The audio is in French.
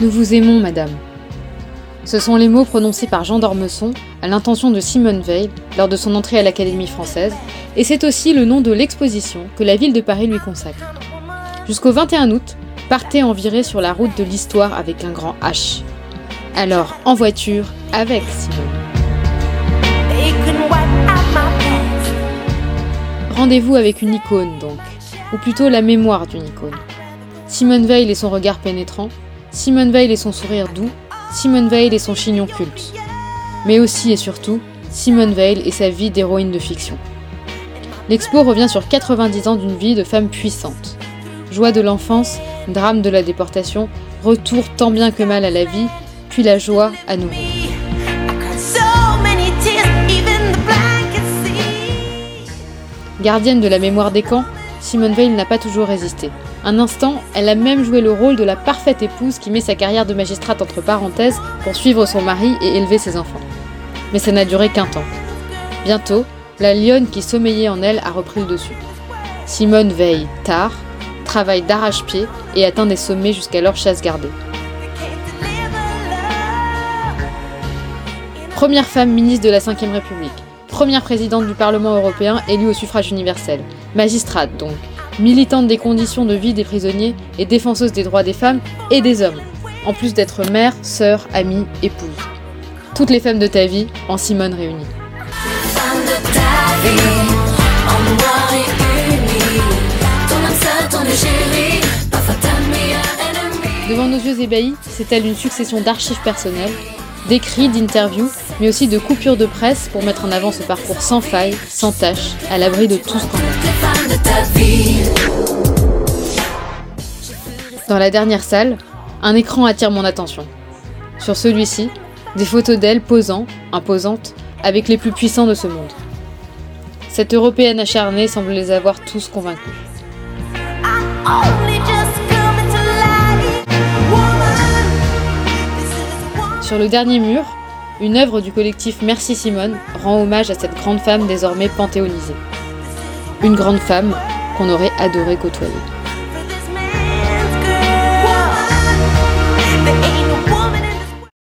Nous vous aimons, madame. Ce sont les mots prononcés par Jean d'Ormesson à l'intention de Simone Veil lors de son entrée à l'Académie française, et c'est aussi le nom de l'exposition que la ville de Paris lui consacre. Jusqu'au 21 août, partez en virée sur la route de l'histoire avec un grand H. Alors, en voiture, avec Simone. Rendez-vous avec une icône donc, ou plutôt la mémoire d'une icône. Simone Veil et son regard pénétrant, Simone Veil et son sourire doux, Simone Veil et son chignon culte. Mais aussi et surtout, Simone Veil et sa vie d'héroïne de fiction. L'expo revient sur 90 ans d'une vie de femme puissante. Joie de l'enfance, drame de la déportation, retour tant bien que mal à la vie, puis la joie à nouveau. Gardienne de la mémoire des camps, Simone Veil n'a pas toujours résisté. Un instant, elle a même joué le rôle de la parfaite épouse qui met sa carrière de magistrate entre parenthèses pour suivre son mari et élever ses enfants. Mais ça n'a duré qu'un temps. Bientôt, la lionne qui sommeillait en elle a repris le dessus. Simone veille tard, travaille d'arrache-pied et atteint des sommets jusqu'à leur chasse gardée. Première femme ministre de la Ve République, première présidente du Parlement européen élue au suffrage universel, magistrate donc, militante des conditions de vie des prisonniers et défenseuse des droits des femmes et des hommes, en plus d'être mère, sœur, amie, épouse. Toutes les femmes de ta vie en Simone réunie. Devant nos yeux ébahis, c'est elle une succession d'archives personnelles, d'écrits, d'interviews, mais aussi de coupures de presse pour mettre en avant ce parcours sans faille, sans tâche, à l'abri de tout scandale. Dans la dernière salle, un écran attire mon attention. Sur celui-ci, des photos d'elle posant, imposantes, avec les plus puissants de ce monde. Cette européenne acharnée semble les avoir tous convaincus. Sur le dernier mur, une œuvre du collectif Merci Simone rend hommage à cette grande femme désormais panthéonisée. Une grande femme qu'on aurait adoré côtoyer.